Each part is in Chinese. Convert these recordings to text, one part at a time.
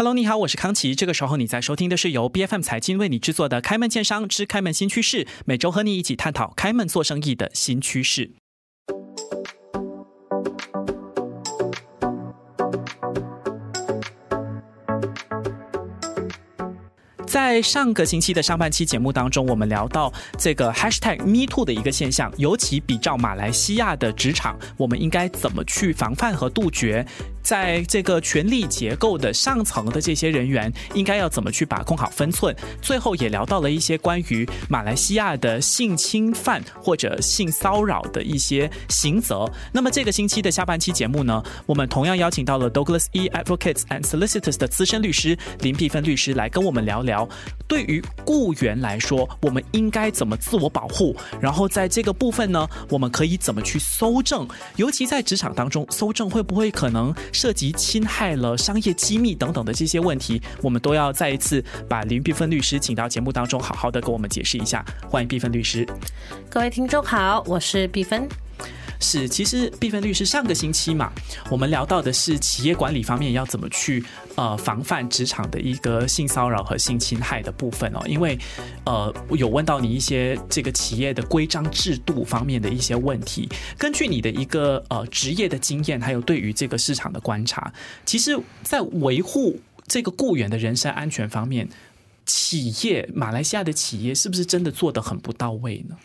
Hello，你好，我是康琪。这个时候你在收听的是由 B F M 财经为你制作的《开门见商之开门新趋势》，每周和你一起探讨开门做生意的新趋势。在上个星期的上半期节目当中，我们聊到这个 Hashtag Me Too 的一个现象，尤其比照马来西亚的职场，我们应该怎么去防范和杜绝？在这个权力结构的上层的这些人员，应该要怎么去把控好分寸？最后也聊到了一些关于马来西亚的性侵犯或者性骚扰的一些刑责。那么这个星期的下半期节目呢，我们同样邀请到了 Douglas E Advocates and Solicitors 的资深律师林碧芬律师来跟我们聊聊。对于雇员来说，我们应该怎么自我保护？然后在这个部分呢，我们可以怎么去搜证？尤其在职场当中，搜证会不会可能涉及侵害了商业机密等等的这些问题？我们都要再一次把林碧芬律师请到节目当中，好好的跟我们解释一下。欢迎碧芬律师。各位听众好，我是碧芬。是，其实毕芬律师上个星期嘛，我们聊到的是企业管理方面要怎么去呃防范职场的一个性骚扰和性侵害的部分哦，因为呃有问到你一些这个企业的规章制度方面的一些问题，根据你的一个呃职业的经验，还有对于这个市场的观察，其实在维护这个雇员的人身安全方面，企业马来西亚的企业是不是真的做得很不到位呢？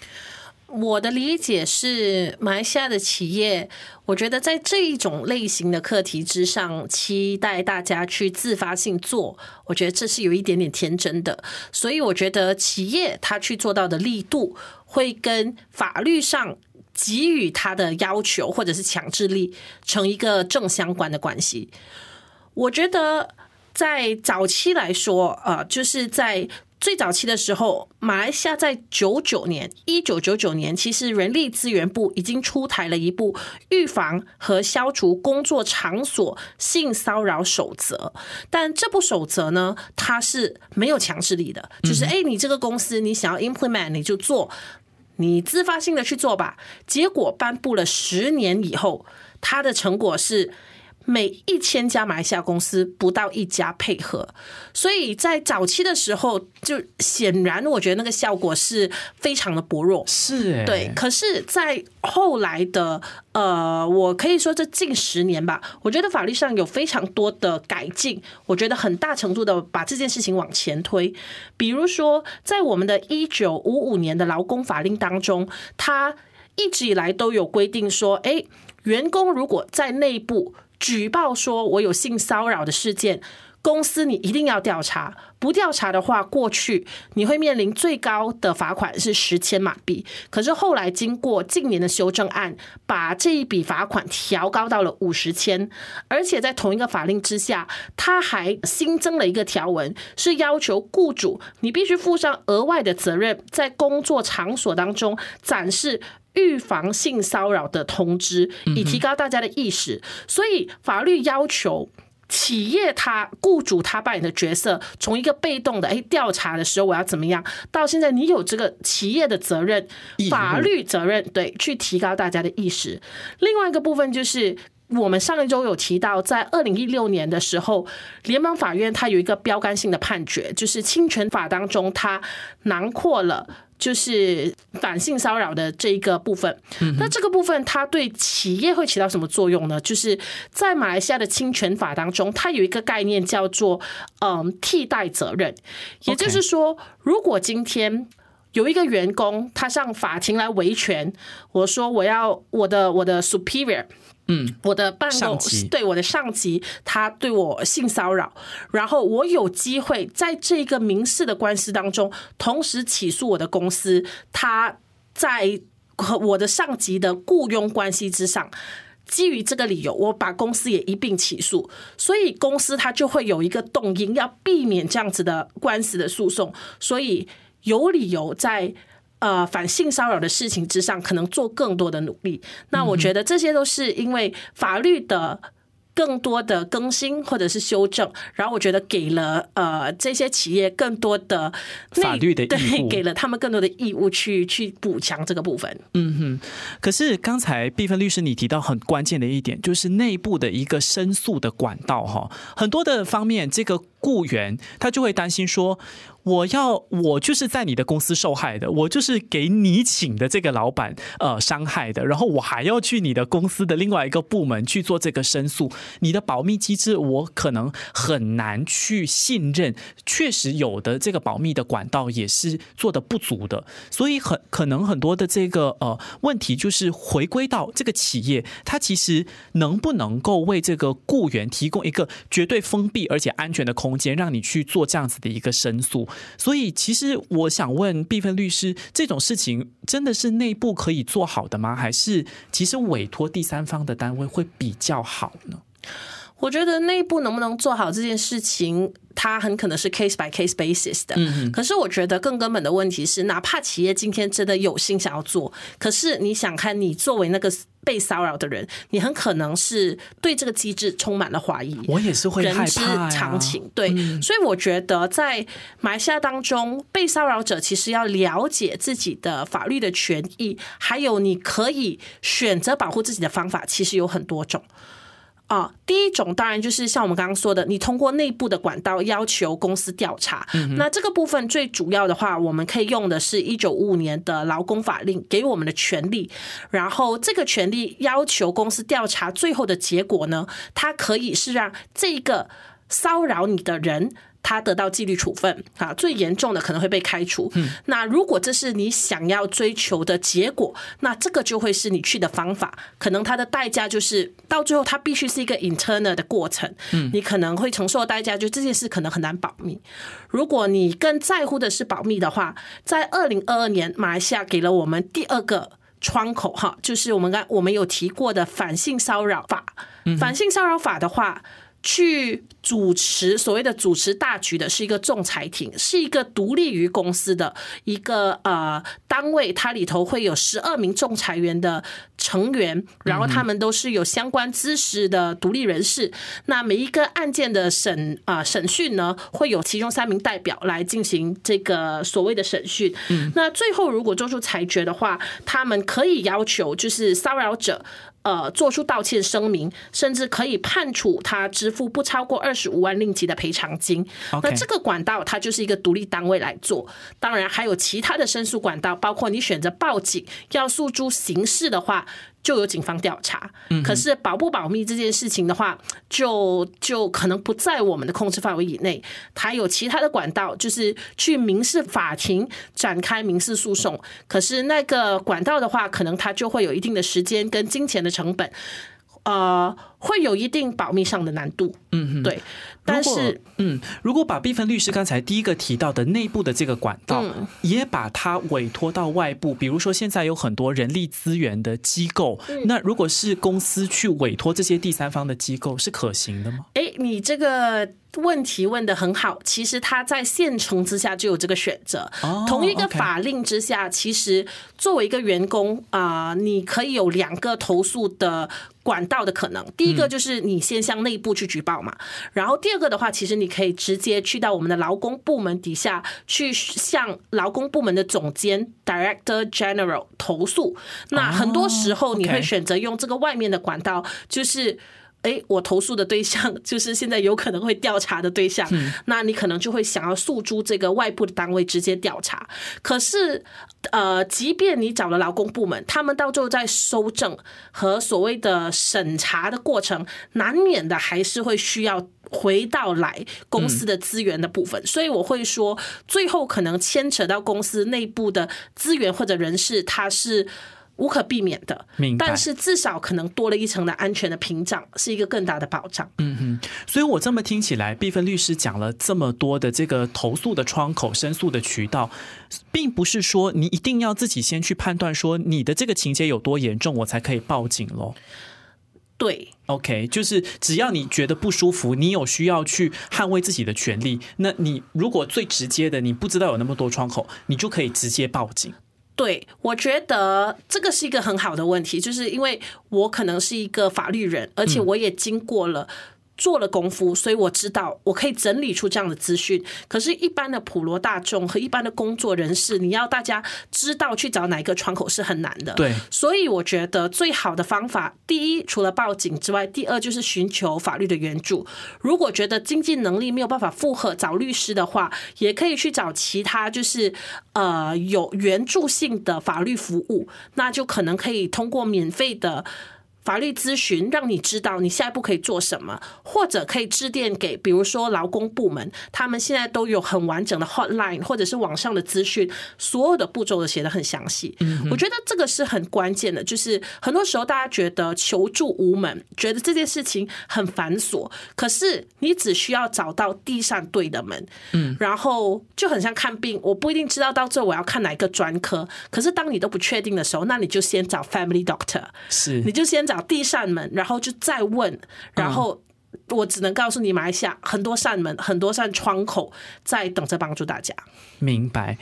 我的理解是，马来西亚的企业，我觉得在这一种类型的课题之上，期待大家去自发性做，我觉得这是有一点点天真的。所以，我觉得企业他去做到的力度，会跟法律上给予他的要求或者是强制力成一个正相关的关系。我觉得在早期来说，呃，就是在。最早期的时候，马来西亚在九九年，一九九九年，其实人力资源部已经出台了一部预防和消除工作场所性骚扰守则。但这部守则呢，它是没有强制力的，就是哎，你这个公司你想要 implement 你就做，你自发性的去做吧。结果颁布了十年以后，它的成果是。每一千家马来西亚公司不到一家配合，所以在早期的时候，就显然我觉得那个效果是非常的薄弱。是，对。可是，在后来的呃，我可以说这近十年吧，我觉得法律上有非常多的改进，我觉得很大程度的把这件事情往前推。比如说，在我们的一九五五年的劳工法令当中，它一直以来都有规定说，哎，员工如果在内部。举报说我有性骚扰的事件，公司你一定要调查，不调查的话，过去你会面临最高的罚款是十千马币。可是后来经过近年的修正案，把这一笔罚款调高到了五十千，而且在同一个法令之下，他还新增了一个条文，是要求雇主你必须负上额外的责任，在工作场所当中展示。预防性骚扰的通知，以提高大家的意识。所以法律要求企业他雇主他扮演的角色，从一个被动的哎调查的时候我要怎么样，到现在你有这个企业的责任，法律责任对，去提高大家的意识。另外一个部分就是。我们上一周有提到，在二零一六年的时候，联邦法院它有一个标杆性的判决，就是侵权法当中，它囊括了就是反性骚扰的这一个部分。那这个部分它对企业会起到什么作用呢？就是在马来西亚的侵权法当中，它有一个概念叫做嗯替代责任，也就是说，如果今天有一个员工他上法庭来维权，我说我要我的我的 superior。嗯，我的办公对我的上级，他对我性骚扰，然后我有机会在这个民事的官司当中，同时起诉我的公司，他在和我的上级的雇佣关系之上，基于这个理由，我把公司也一并起诉，所以公司它就会有一个动因，要避免这样子的官司的诉讼，所以有理由在。呃，反性骚扰的事情之上，可能做更多的努力。那我觉得这些都是因为法律的更多的更新或者是修正，然后我觉得给了呃这些企业更多的法律的 义对，给了他们更多的义务去去补强这个部分。嗯哼可是刚才毕芬律师你提到很关键的一点，就是内部的一个申诉的管道哈，很多的方面，这个雇员他就会担心说，我要我就是在你的公司受害的，我就是给你请的这个老板呃伤害的，然后我还要去你的公司的另外一个部门去做这个申诉，你的保密机制我可能很难去信任，确实有的这个保密的管道也是做的不足的，所以很可能很多的这个呃问题就是回归到这个企业，它其实能不能够为这个雇员提供一个绝对封闭而且安全的空间，让你去做这样子的一个申诉。所以，其实我想问毕芬律师，这种事情真的是内部可以做好的吗？还是其实委托第三方的单位会比较好呢？我觉得内部能不能做好这件事情，它很可能是 case by case basis 的。嗯可是我觉得更根本的问题是，哪怕企业今天真的有心想要做，可是你想看，你作为那个被骚扰的人，你很可能是对这个机制充满了怀疑。我也是会害人之。常情，对，所以我觉得在马来西亚当中，被骚扰者其实要了解自己的法律的权益，还有你可以选择保护自己的方法，其实有很多种。啊，第一种当然就是像我们刚刚说的，你通过内部的管道要求公司调查。那这个部分最主要的话，我们可以用的是一九五五年的劳工法令给我们的权利，然后这个权利要求公司调查，最后的结果呢，它可以是让这个骚扰你的人。他得到纪律处分啊，最严重的可能会被开除。那如果这是你想要追求的结果，那这个就会是你去的方法。可能它的代价就是到最后，它必须是一个 internal 的过程。你可能会承受的代价，就这件事可能很难保密。如果你更在乎的是保密的话，在二零二二年，马来西亚给了我们第二个窗口哈，就是我们刚我们有提过的反性骚扰法。反性骚扰法的话。去主持所谓的主持大局的是一个仲裁庭，是一个独立于公司的一个呃单位，它里头会有十二名仲裁员的成员，然后他们都是有相关知识的独立人士。那每一个案件的审啊审讯呢，会有其中三名代表来进行这个所谓的审讯。那最后如果做出裁决的话，他们可以要求就是骚扰者。呃，做出道歉声明，甚至可以判处他支付不超过二十五万令吉的赔偿金。那这个管道它就是一个独立单位来做，当然还有其他的申诉管道，包括你选择报警要诉诸刑事的话。就有警方调查，可是保不保密这件事情的话，就就可能不在我们的控制范围以内。他有其他的管道，就是去民事法庭展开民事诉讼。可是那个管道的话，可能它就会有一定的时间跟金钱的成本。呃，会有一定保密上的难度，嗯哼，对。但是，嗯，如果把毕芬律师刚才第一个提到的内部的这个管道，也把它委托到外部，比如说现在有很多人力资源的机构，那如果是公司去委托这些第三方的机构，是可行的吗？哎，你这个问题问的很好。其实他在现成之下就有这个选择，同一个法令之下，其实作为一个员工啊，你可以有两个投诉的。管道的可能，第一个就是你先向内部去举报嘛，然后第二个的话，其实你可以直接去到我们的劳工部门底下去向劳工部门的总监 Director General 投诉。那很多时候你会选择用这个外面的管道，就是。哎，我投诉的对象 就是现在有可能会调查的对象，那你可能就会想要诉诸这个外部的单位直接调查。可是，呃，即便你找了劳工部门，他们到最后在收证和所谓的审查的过程，难免的还是会需要回到来公司的资源的部分。所以我会说，最后可能牵扯到公司内部的资源或者人事，它是。无可避免的，但是至少可能多了一层的安全的屏障，是一个更大的保障。嗯哼，所以我这么听起来，毕芬律师讲了这么多的这个投诉的窗口、申诉的渠道，并不是说你一定要自己先去判断说你的这个情节有多严重，我才可以报警喽。对，OK，就是只要你觉得不舒服，你有需要去捍卫自己的权利，那你如果最直接的，你不知道有那么多窗口，你就可以直接报警。对，我觉得这个是一个很好的问题，就是因为我可能是一个法律人，而且我也经过了。做了功夫，所以我知道我可以整理出这样的资讯。可是，一般的普罗大众和一般的工作人士，你要大家知道去找哪一个窗口是很难的。对，所以我觉得最好的方法，第一，除了报警之外，第二就是寻求法律的援助。如果觉得经济能力没有办法负荷找律师的话，也可以去找其他就是呃有援助性的法律服务，那就可能可以通过免费的。法律咨询让你知道你下一步可以做什么，或者可以致电给，比如说劳工部门，他们现在都有很完整的 hotline，或者是网上的资讯，所有的步骤都写得很详细。嗯我觉得这个是很关键的，就是很多时候大家觉得求助无门，觉得这件事情很繁琐，可是你只需要找到地上对的门，嗯，然后就很像看病，我不一定知道到最后我要看哪一个专科，可是当你都不确定的时候，那你就先找 family doctor，是，你就先找。第一扇门，然后就再问，然后我只能告诉你，马来西亚很多扇门，很多扇窗口在等着帮助大家。明白。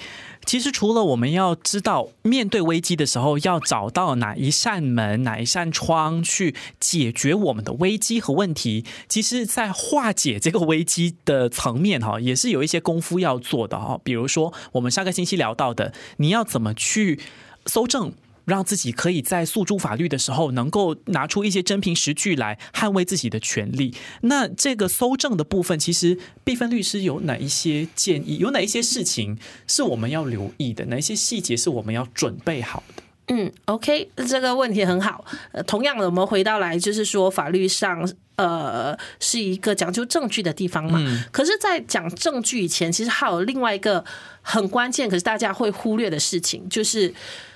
其实除了我们要知道面对危机的时候要找到哪一扇门、哪一扇窗去解决我们的危机和问题，其实，在化解这个危机的层面哈，也是有一些功夫要做的哈。比如说，我们上个星期聊到的，你要怎么去搜证。让自己可以在诉诸法律的时候，能够拿出一些真凭实据来捍卫自己的权利。那这个搜证的部分，其实毕芬律师有哪一些建议？有哪一些事情是我们要留意的？哪一些细节是我们要准备好的？嗯，OK，这个问题很好。呃，同样的，我们回到来就是说，法律上呃是一个讲究证据的地方嘛。可是，在讲证据以前，其实还有另外一个很关键，可是大家会忽略的事情，就是。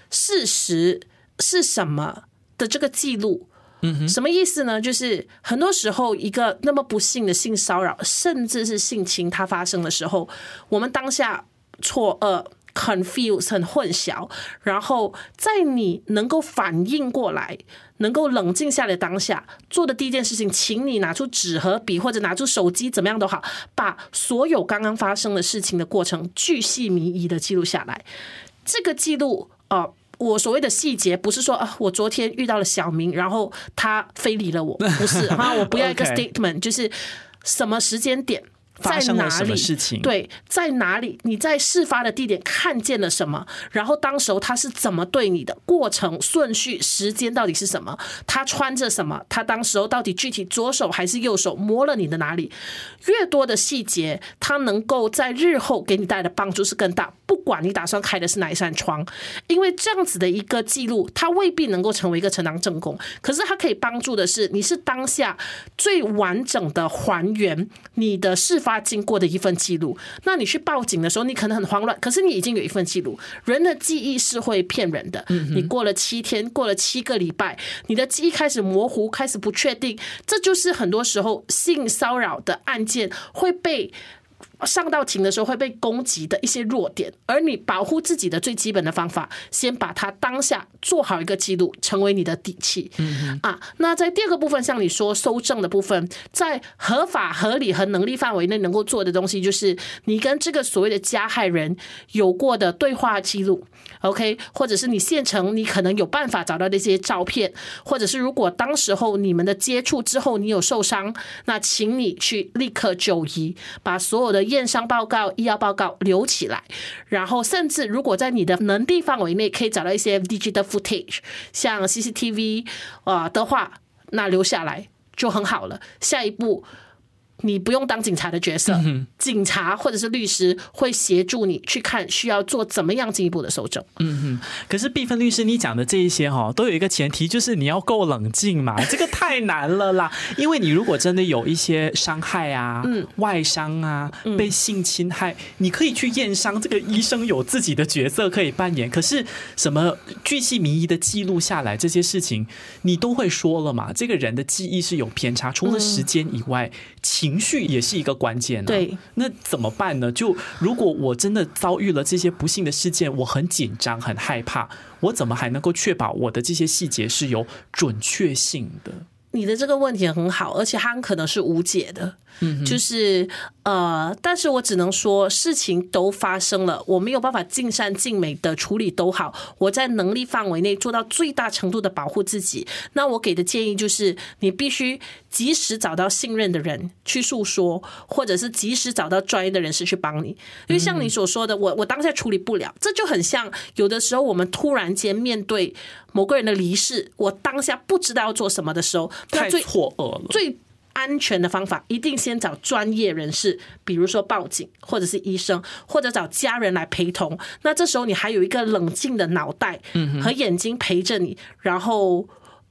事实是什么的这个记录，嗯，什么意思呢？就是很多时候，一个那么不幸的性骚扰，甚至是性侵，它发生的时候，我们当下错愕、confuse、很混淆，然后在你能够反应过来、能够冷静下来当下做的第一件事情，请你拿出纸和笔，或者拿出手机，怎么样都好，把所有刚刚发生的事情的过程巨细靡遗的记录下来。这个记录。哦，我所谓的细节不是说啊，我昨天遇到了小明，然后他非礼了我，不是哈，我不要一个 statement，就是什么时间点。发生了什么事情？对，在哪里？你在事发的地点看见了什么？然后当时候他是怎么对你的？过程顺序、时间到底是什么？他穿着什么？他当时候到底具体左手还是右手摸了你的哪里？越多的细节，他能够在日后给你带来的帮助是更大。不管你打算开的是哪一扇窗，因为这样子的一个记录，它未必能够成为一个承当证供，可是它可以帮助的是，你是当下最完整的还原你的事。发经过的一份记录，那你去报警的时候，你可能很慌乱，可是你已经有一份记录。人的记忆是会骗人的，你过了七天，过了七个礼拜，你的记忆开始模糊，开始不确定，这就是很多时候性骚扰的案件会被。上到庭的时候会被攻击的一些弱点，而你保护自己的最基本的方法，先把它当下做好一个记录，成为你的底气。嗯啊，那在第二个部分，像你说收证的部分，在合法、合理和能力范围内能够做的东西，就是你跟这个所谓的加害人有过的对话记录，OK，或者是你现成你可能有办法找到那些照片，或者是如果当时候你们的接触之后你有受伤，那请你去立刻就医，把所有的。验伤报告、医药报告留起来，然后甚至如果在你的能力范围内可以找到一些 digital footage，像 CCTV 啊的话，那留下来就很好了。下一步。你不用当警察的角色，警察或者是律师会协助你去看需要做怎么样进一步的搜证。嗯哼，可是毕芬律师，你讲的这一些哈，都有一个前提，就是你要够冷静嘛。这个太难了啦，因为你如果真的有一些伤害啊、外伤啊、被性侵害，你可以去验伤，这个医生有自己的角色可以扮演。可是什么巨细靡遗的记录下来这些事情，你都会说了嘛？这个人的记忆是有偏差，除了时间以外，情。情绪也是一个关键呢。对，那怎么办呢？就如果我真的遭遇了这些不幸的事件，我很紧张、很害怕，我怎么还能够确保我的这些细节是有准确性的？你的这个问题很好，而且它很可能是无解的。嗯，就是呃，但是我只能说事情都发生了，我没有办法尽善尽美的处理都好，我在能力范围内做到最大程度的保护自己。那我给的建议就是，你必须及时找到信任的人去诉说，或者是及时找到专业的人士去帮你。因为像你所说的，我我当下处理不了，这就很像有的时候我们突然间面对某个人的离世，我当下不知道要做什么的时候，太错愕了。最安全的方法，一定先找专业人士，比如说报警，或者是医生，或者找家人来陪同。那这时候你还有一个冷静的脑袋和眼睛陪着你，然后。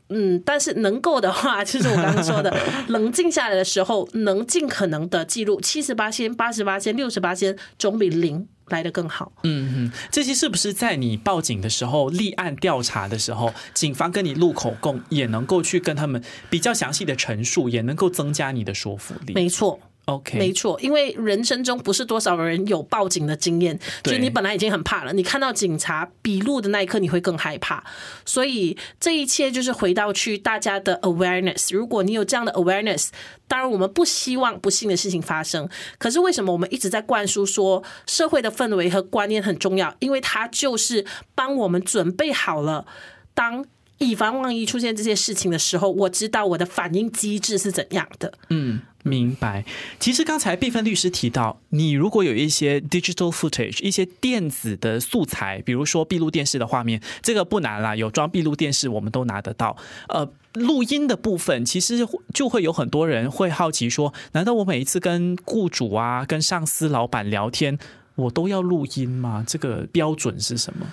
嗯，但是能够的话，就是我刚刚说的，冷静下来的时候，能尽可能的记录七十八千、八十八千、六十八千，总比零来的更好。嗯嗯，这些是不是在你报警的时候、立案调查的时候，警方跟你录口供，也能够去跟他们比较详细的陈述，也能够增加你的说服力？没错。OK，没错，因为人生中不是多少人有报警的经验，就你本来已经很怕了，你看到警察笔录的那一刻，你会更害怕。所以这一切就是回到去大家的 awareness。如果你有这样的 awareness，当然我们不希望不幸的事情发生。可是为什么我们一直在灌输说社会的氛围和观念很重要？因为它就是帮我们准备好了，当以防万一出现这些事情的时候，我知道我的反应机制是怎样的。嗯。明白。其实刚才毕芬律师提到，你如果有一些 digital footage，一些电子的素材，比如说闭路电视的画面，这个不难啦，有装闭路电视我们都拿得到。呃，录音的部分，其实就会有很多人会好奇说，难道我每一次跟雇主啊、跟上司、老板聊天，我都要录音吗？这个标准是什么？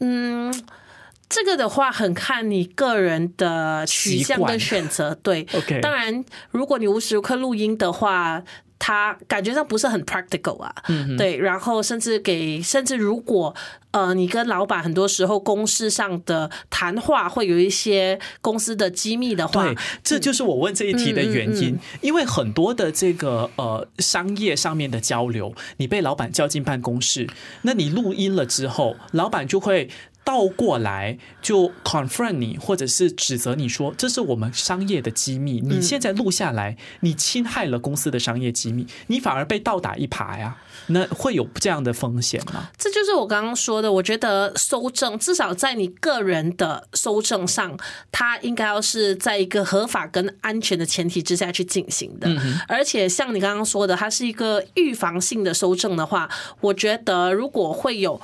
嗯。这个的话很看你个人的取向跟选择，对。OK，当然，如果你无时无刻录音的话，它感觉上不是很 practical 啊。嗯，对。然后甚至给，甚至如果呃，你跟老板很多时候公事上的谈话会有一些公司的机密的话，对，这就是我问这一题的原因。因为很多的这个呃商业上面的交流，你被老板叫进办公室，那你录音了之后，老板就会。倒过来就 confront 你，或者是指责你说这是我们商业的机密，你现在录下来，你侵害了公司的商业机密，你反而被倒打一耙呀？那会有这样的风险吗？这就是我刚刚说的，我觉得搜证至少在你个人的搜证上，它应该要是在一个合法跟安全的前提之下去进行的。而且像你刚刚说的，它是一个预防性的搜证的话，我觉得如果会有。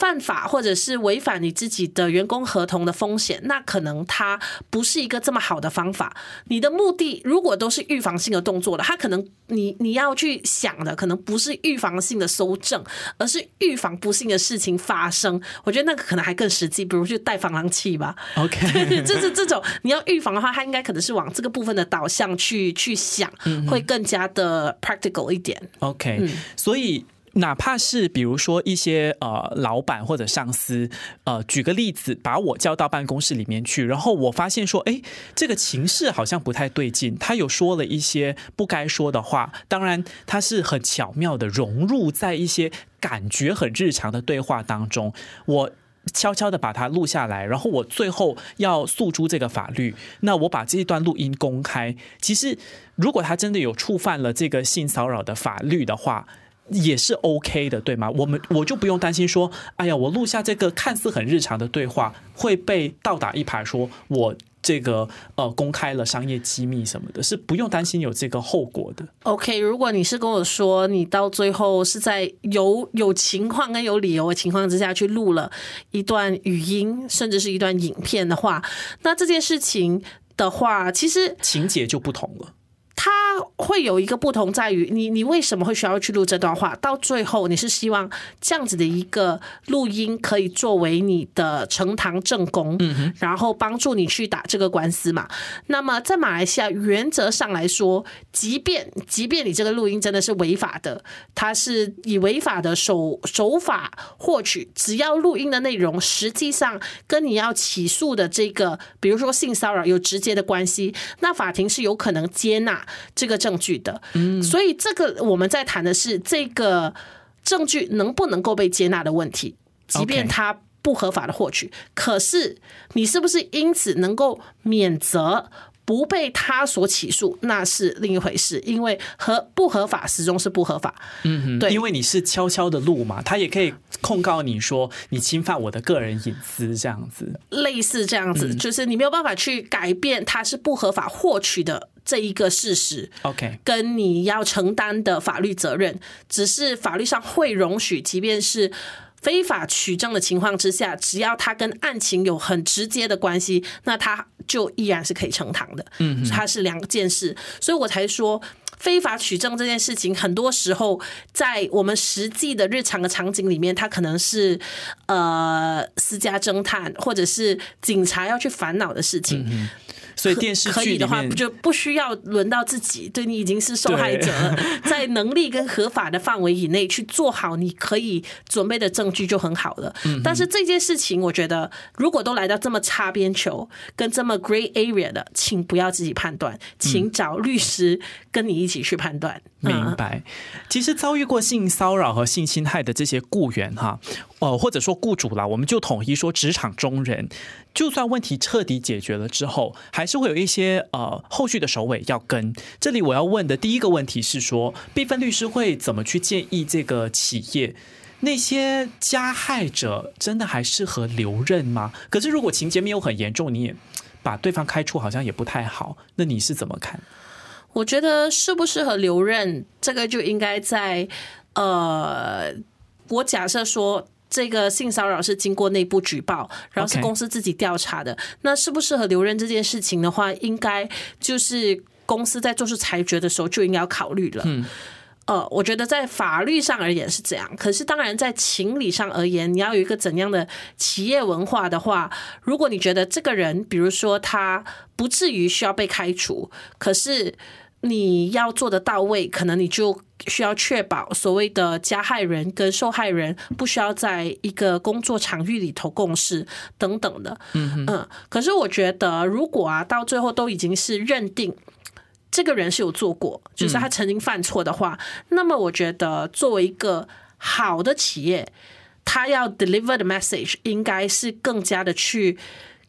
犯法或者是违反你自己的员工合同的风险，那可能它不是一个这么好的方法。你的目的如果都是预防性的动作了，它可能你你要去想的可能不是预防性的搜证，而是预防不幸的事情发生。我觉得那个可能还更实际，比如去带防狼器吧。OK，就是这种你要预防的话，它应该可能是往这个部分的导向去去想，会更加的 practical 一点。OK，所以。哪怕是比如说一些呃老板或者上司，呃举个例子，把我叫到办公室里面去，然后我发现说，哎，这个情势好像不太对劲，他有说了一些不该说的话，当然他是很巧妙的融入在一些感觉很日常的对话当中，我悄悄的把它录下来，然后我最后要诉诸这个法律，那我把这一段录音公开，其实如果他真的有触犯了这个性骚扰的法律的话。也是 OK 的，对吗？我们我就不用担心说，哎呀，我录下这个看似很日常的对话会被倒打一耙，说我这个呃公开了商业机密什么的，是不用担心有这个后果的。OK，如果你是跟我说你到最后是在有有情况跟有理由的情况之下去录了一段语音，甚至是一段影片的话，那这件事情的话，其实情节就不同了。它会有一个不同，在于你你为什么会需要去录这段话？到最后你是希望这样子的一个录音可以作为你的呈堂证供，嗯然后帮助你去打这个官司嘛？那么在马来西亚原则上来说，即便即便你这个录音真的是违法的，它是以违法的手手法获取，只要录音的内容实际上跟你要起诉的这个，比如说性骚扰有直接的关系，那法庭是有可能接纳。这个证据的，所以这个我们在谈的是这个证据能不能够被接纳的问题，即便它不合法的获取，可是你是不是因此能够免责？不被他所起诉，那是另一回事，因为合不合法始终是不合法。嗯哼，对因为你是悄悄的录嘛，他也可以控告你说你侵犯我的个人隐私这样子。类似这样子，就是你没有办法去改变他是不合法获取的这一个事实。OK，跟你要承担的法律责任，只是法律上会容许，即便是非法取证的情况之下，只要他跟案情有很直接的关系，那他就依然是可以呈堂的。嗯，它是两件事，所以我才说。非法取证这件事情，很多时候在我们实际的日常的场景里面，它可能是呃私家侦探或者是警察要去烦恼的事情。所以电视可以的话，不就不需要轮到自己，对你已经是受害者了，在能力跟合法的范围以内去做好你可以准备的证据就很好了。嗯但是这件事情，我觉得如果都来到这么擦边球跟这么 gray area 的，请不要自己判断，请找律师跟你一起去判断。嗯明白。其实遭遇过性骚扰和性侵害的这些雇员哈，呃，或者说雇主啦，我们就统一说职场中人，就算问题彻底解决了之后，还是会有一些呃后续的首尾要跟。这里我要问的第一个问题是说，毕芬律师会怎么去建议这个企业？那些加害者真的还适合留任吗？可是如果情节没有很严重，你也把对方开除，好像也不太好。那你是怎么看？我觉得适不适合留任，这个就应该在呃，我假设说。这个性骚扰是经过内部举报，然后是公司自己调查的。那适不适合留任这件事情的话，应该就是公司在做出裁决的时候就应该要考虑了。嗯。呃，我觉得在法律上而言是这样，可是当然在情理上而言，你要有一个怎样的企业文化的话，如果你觉得这个人，比如说他不至于需要被开除，可是你要做得到位，可能你就需要确保所谓的加害人跟受害人不需要在一个工作场域里头共事等等的。嗯嗯，可是我觉得，如果啊到最后都已经是认定。这个人是有做过，就是他曾经犯错的话，那么我觉得作为一个好的企业，他要 deliver 的 message 应该是更加的去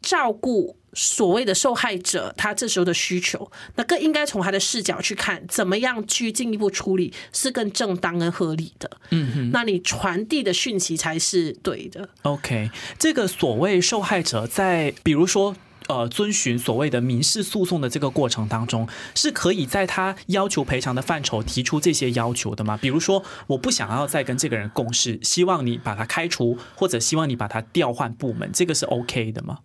照顾所谓的受害者他这时候的需求，那更应该从他的视角去看，怎么样去进一步处理是更正当跟合理的。嗯哼，那你传递的讯息才是对的。OK，这个所谓受害者在，比如说。呃，遵循所谓的民事诉讼的这个过程当中，是可以在他要求赔偿的范畴提出这些要求的吗？比如说，我不想要再跟这个人共事，希望你把他开除，或者希望你把他调换部门，这个是 OK 的吗？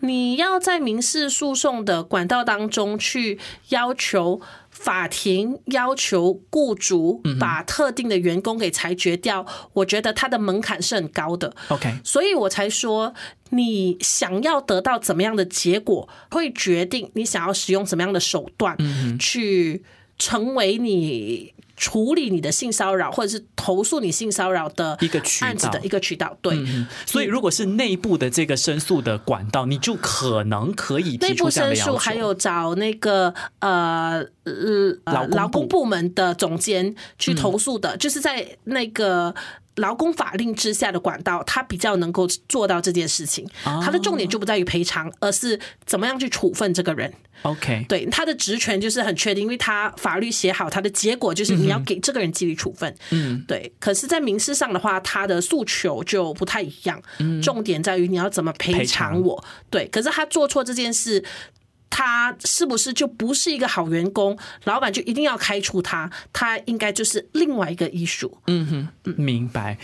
你要在民事诉讼的管道当中去要求法庭要求雇主把特定的员工给裁决掉，我觉得他的门槛是很高的。OK，所以我才说，你想要得到怎么样的结果，会决定你想要使用什么样的手段去成为你处理你的性骚扰或者是投诉你性骚扰的一个渠道案子的一个渠道。对，所以如果是内部的这个申诉的管道，你就可能可以内部。申诉还有找那个呃呃劳工部劳工部门的总监去投诉的，就是在那个。劳工法令之下的管道，他比较能够做到这件事情。他的重点就不在于赔偿，而是怎么样去处分这个人。OK，对他的职权就是很确定，因为他法律写好，他的结果就是你要给这个人纪律处分。嗯，对。可是，在民事上的话，他的诉求就不太一样，重点在于你要怎么赔偿我。对，可是他做错这件事。他是不是就不是一个好员工？老板就一定要开除他？他应该就是另外一个艺术。嗯哼明白。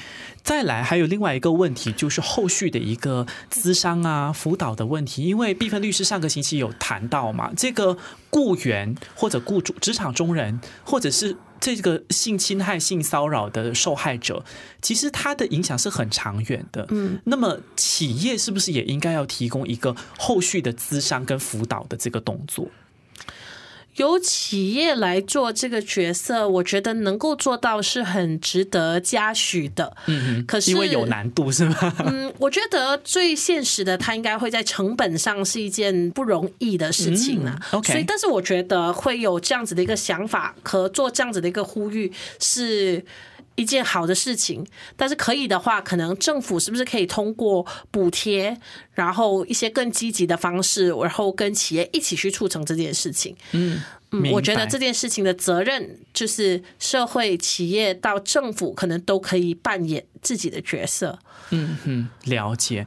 再来，还有另外一个问题，就是后续的一个资商啊、辅导的问题。因为毕芬律师上个星期有谈到嘛，这个雇员或者雇主、职场中人，或者是这个性侵害、性骚扰的受害者，其实他的影响是很长远的。嗯，那么企业是不是也应该要提供一个后续的咨商跟辅导的这个动作？由企业来做这个角色，我觉得能够做到是很值得嘉许的。嗯可是因为有难度是吗？嗯，我觉得最现实的，它应该会在成本上是一件不容易的事情啊。嗯，OK 所以，但是我觉得会有这样子的一个想法和做这样子的一个呼吁是。一件好的事情，但是可以的话，可能政府是不是可以通过补贴，然后一些更积极的方式，然后跟企业一起去促成这件事情？嗯，嗯，我觉得这件事情的责任就是社会、企业到政府，可能都可以扮演自己的角色。嗯，了解。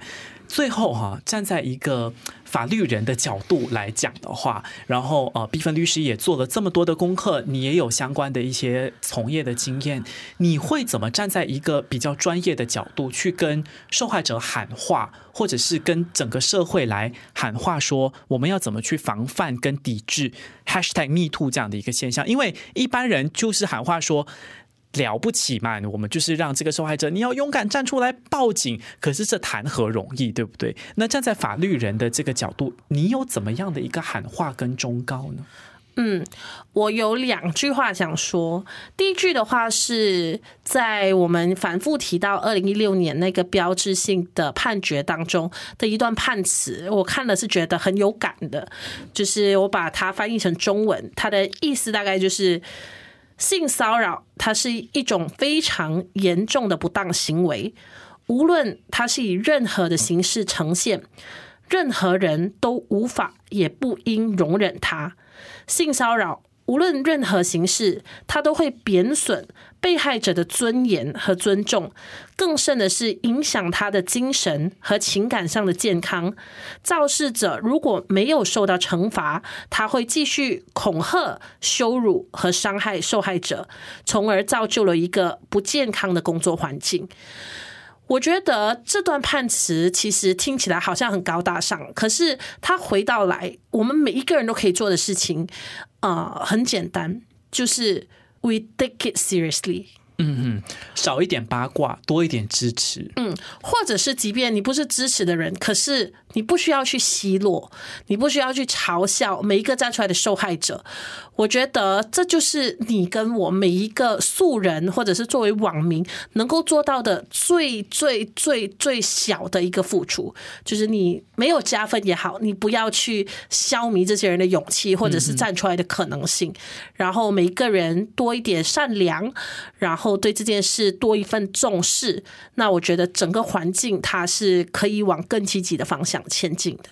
最后哈、站在一个法律人的角度来讲的话，然后呃，毕芬律师也做了这么多的功课，你也有相关的一些从业的经验，你会怎么站在一个比较专业的角度去跟受害者喊话，或者是跟整个社会来喊话，说我们要怎么去防范跟抵制 #hashtag #MeToo 这样的一个现象？因为一般人就是喊话说。了不起嘛？我们就是让这个受害者，你要勇敢站出来报警。可是这谈何容易，对不对？那站在法律人的这个角度，你有怎么样的一个喊话跟忠告呢？嗯，我有两句话想说。第一句的话是在我们反复提到二零一六年那个标志性的判决当中的一段判词，我看了是觉得很有感的。就是我把它翻译成中文，它的意思大概就是性骚扰，它是一种非常严重的不当行为，无论它是以任何的形式呈现，任何人都无法也不应容忍它。性骚扰无论任何形式，它都会贬损被害者的尊严和尊重，更甚的是影响他的精神和情感上的健康。肇事者如果没有受到惩罚，他会继续恐吓、羞辱和伤害受害者，从而造就了一个不健康的工作环境。我觉得这段判词其实听起来好像很高大上，可是它回到来，我们每一个人都可以做的事情，啊，很简单，就是 we take it seriously。少一点八卦，多一点支持。嗯，或者是即便你不是支持的人，可是你不需要去奚落，你不需要去嘲笑每一个站出来的受害者。我觉得这就是你跟我每一个素人，或者是作为网民能够做到的最最最最小的一个付出，就是你没有加分也好，你不要去消弭这些人的勇气，或者是站出来的可能性。然后每一个人多一点善良，然后对这件事多一份重视，那我觉得整个环境它是可以往更积极的方向前进的。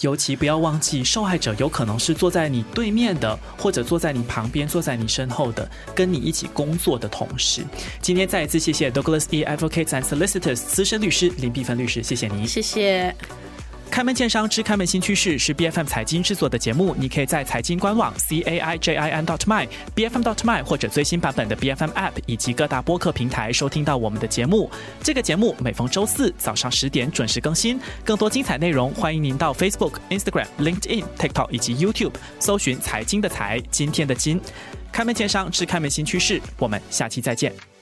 尤其不要忘记，受害者有可能是坐在你对面的，或者坐在你旁边、坐在你身后的，跟你一起工作的同事。今天再一次谢谢 Douglas E. Advocates and Solicitors 资深律师林碧芬律师，谢谢你。谢谢。开门见商之开门新趋势是 B F M 财经制作的节目，你可以在财经官网 c a i j i n dot my b f m dot my 或者最新版本的 B F M App 以及各大播客平台收听到我们的节目。这个节目每逢周四早上十点准时更新，更多精彩内容欢迎您到 Facebook、Instagram、LinkedIn、TikTok 以及 YouTube 搜寻“财经的财，今天的金”。开门见商之开门新趋势，我们下期再见。